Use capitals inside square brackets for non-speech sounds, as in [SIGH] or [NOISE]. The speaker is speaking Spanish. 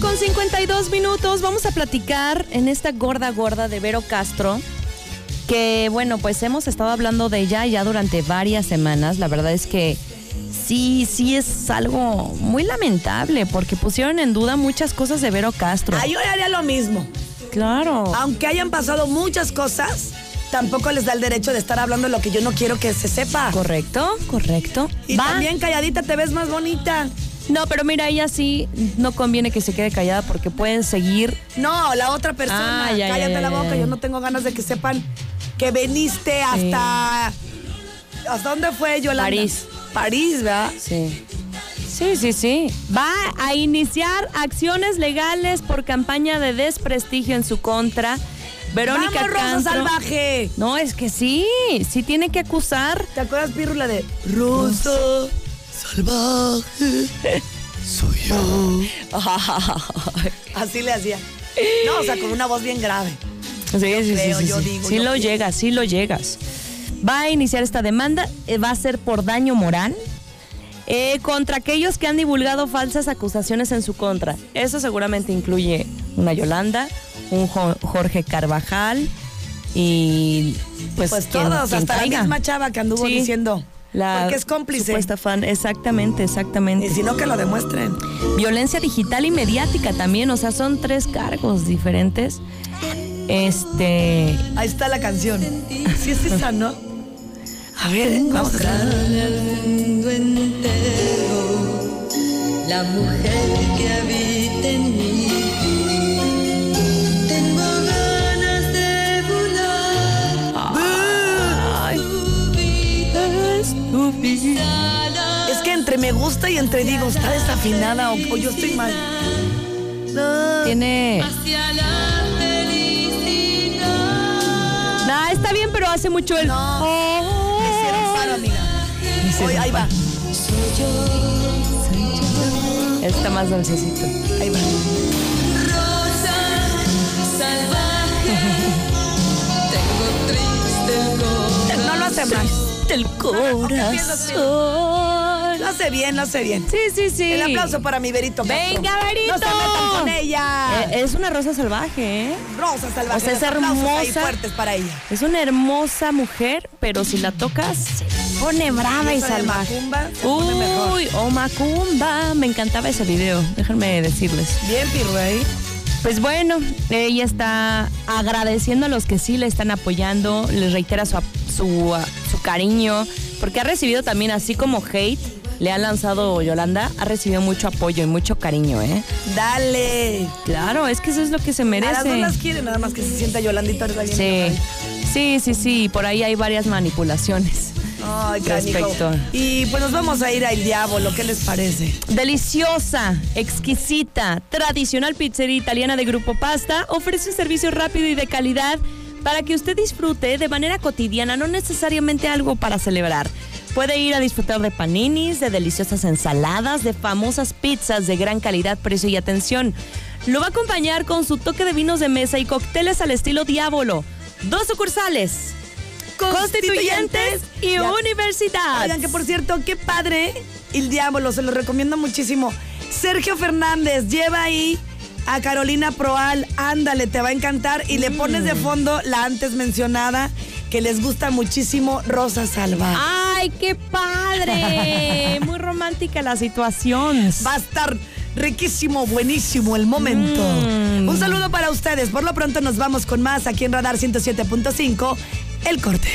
con 52 minutos. Vamos a platicar en esta gorda gorda de Vero Castro. Que bueno, pues hemos estado hablando de ella ya durante varias semanas. La verdad es que sí, sí es algo muy lamentable porque pusieron en duda muchas cosas de Vero Castro. Ah, yo haría lo mismo. Claro. Aunque hayan pasado muchas cosas, tampoco les da el derecho de estar hablando de lo que yo no quiero que se sepa. Correcto, correcto. Y Va. también calladita te ves más bonita. No, pero mira, ella sí no conviene que se quede callada porque pueden seguir. No, la otra persona. Ah, ya, Cállate ya, la boca. Yo no tengo ganas de que sepan que veniste hasta. ¿Hasta dónde fue Yolanda? París. París, ¿verdad? Sí. Sí, sí, sí. Va a iniciar acciones legales por campaña de desprestigio en su contra. Verónica ¡Vamos, Rosa Salvaje! No, es que sí, sí tiene que acusar. ¿Te acuerdas, Pirula, de Rosa Salvaje? Soy yo. [LAUGHS] Así le hacía. No, o sea, con una voz bien grave. Sí, sí, sí, creo, sí, yo sí. digo, Sí yo lo pienso. llegas, sí lo llegas. Va a iniciar esta demanda, eh, va a ser por daño moral eh, contra aquellos que han divulgado falsas acusaciones en su contra. Eso seguramente incluye una Yolanda, un Jo- Jorge Carvajal y pues, Pues quien- todos, quien hasta caiga. la misma chava que anduvo Sí. diciendo. La porque es cómplice. Supuesta fan, exactamente, exactamente. Y si no, que lo demuestren. Violencia digital y mediática también, o sea, son tres cargos diferentes. Este, Ahí está la canción. Sí es esa, ¿no? A ver, vamos a entero, la mujer que habita entre me gusta y entre digo, está desafinada o, o yo estoy mal. No. tiene... Nah, está bien, pero hace mucho el... No. Me hicieron paro, amiga. Hoy, ahí va. Está más dulcecito. Ahí va. Rosa salvaje. Tengo triste el corazón. No lo hace mal. Del corazón. Lo hace bien, lo hace bien. Sí, sí, sí. El aplauso para mi Verito Castro. Venga, Verito. No se metan con ella. Eh, es una rosa salvaje, ¿eh? Rosa salvaje. o sea, es ahí hermosa. fuertes para ella. Es una hermosa mujer, pero si la tocas, se pone brava y salvaje. Macumba se pone mejor. Uy, oh Macumba. Me encantaba ese video, déjenme decirles. Bien, Pirrey. Pues bueno, ella está agradeciendo a los que sí le están apoyando, les reitera su, su, ah, su cariño, porque ha recibido también, así como hate, le ha lanzado Yolanda, ha recibido mucho apoyo y mucho cariño, ¿eh? Dale. Claro, es que eso es lo que se A las dos merece. las quiere, nada más que se sienta Yolandita. Sí, sí, sí, sí, por ahí hay varias manipulaciones. Ay. Respecto. Y pues nos vamos a ir al diablo, ¿qué les parece? Deliciosa, exquisita, tradicional pizzería italiana de Grupo Pasta ofrece un servicio rápido y de calidad para que usted disfrute de manera cotidiana, no necesariamente algo para celebrar. Puede ir a disfrutar de paninis, de deliciosas ensaladas, de famosas pizzas de gran calidad, precio y atención. Lo va a acompañar con su toque de vinos de mesa y cócteles al estilo Diablo. Dos sucursales. Constituyentes y Ya. Universidad. Oigan, que por cierto, qué padre el diablo, se lo recomiendo muchísimo. Sergio Fernández, lleva ahí a Carolina Proal, ándale, te va a encantar. Y le pones Mm. de fondo la antes mencionada, que les gusta muchísimo, Rosa Salva. ¡Ay, qué padre! [LAUGHS] Muy romántica la situación. Va a estar riquísimo, buenísimo el momento. Mm. Un saludo para ustedes. Por lo pronto nos vamos con más aquí en Radar 107.5. El corte.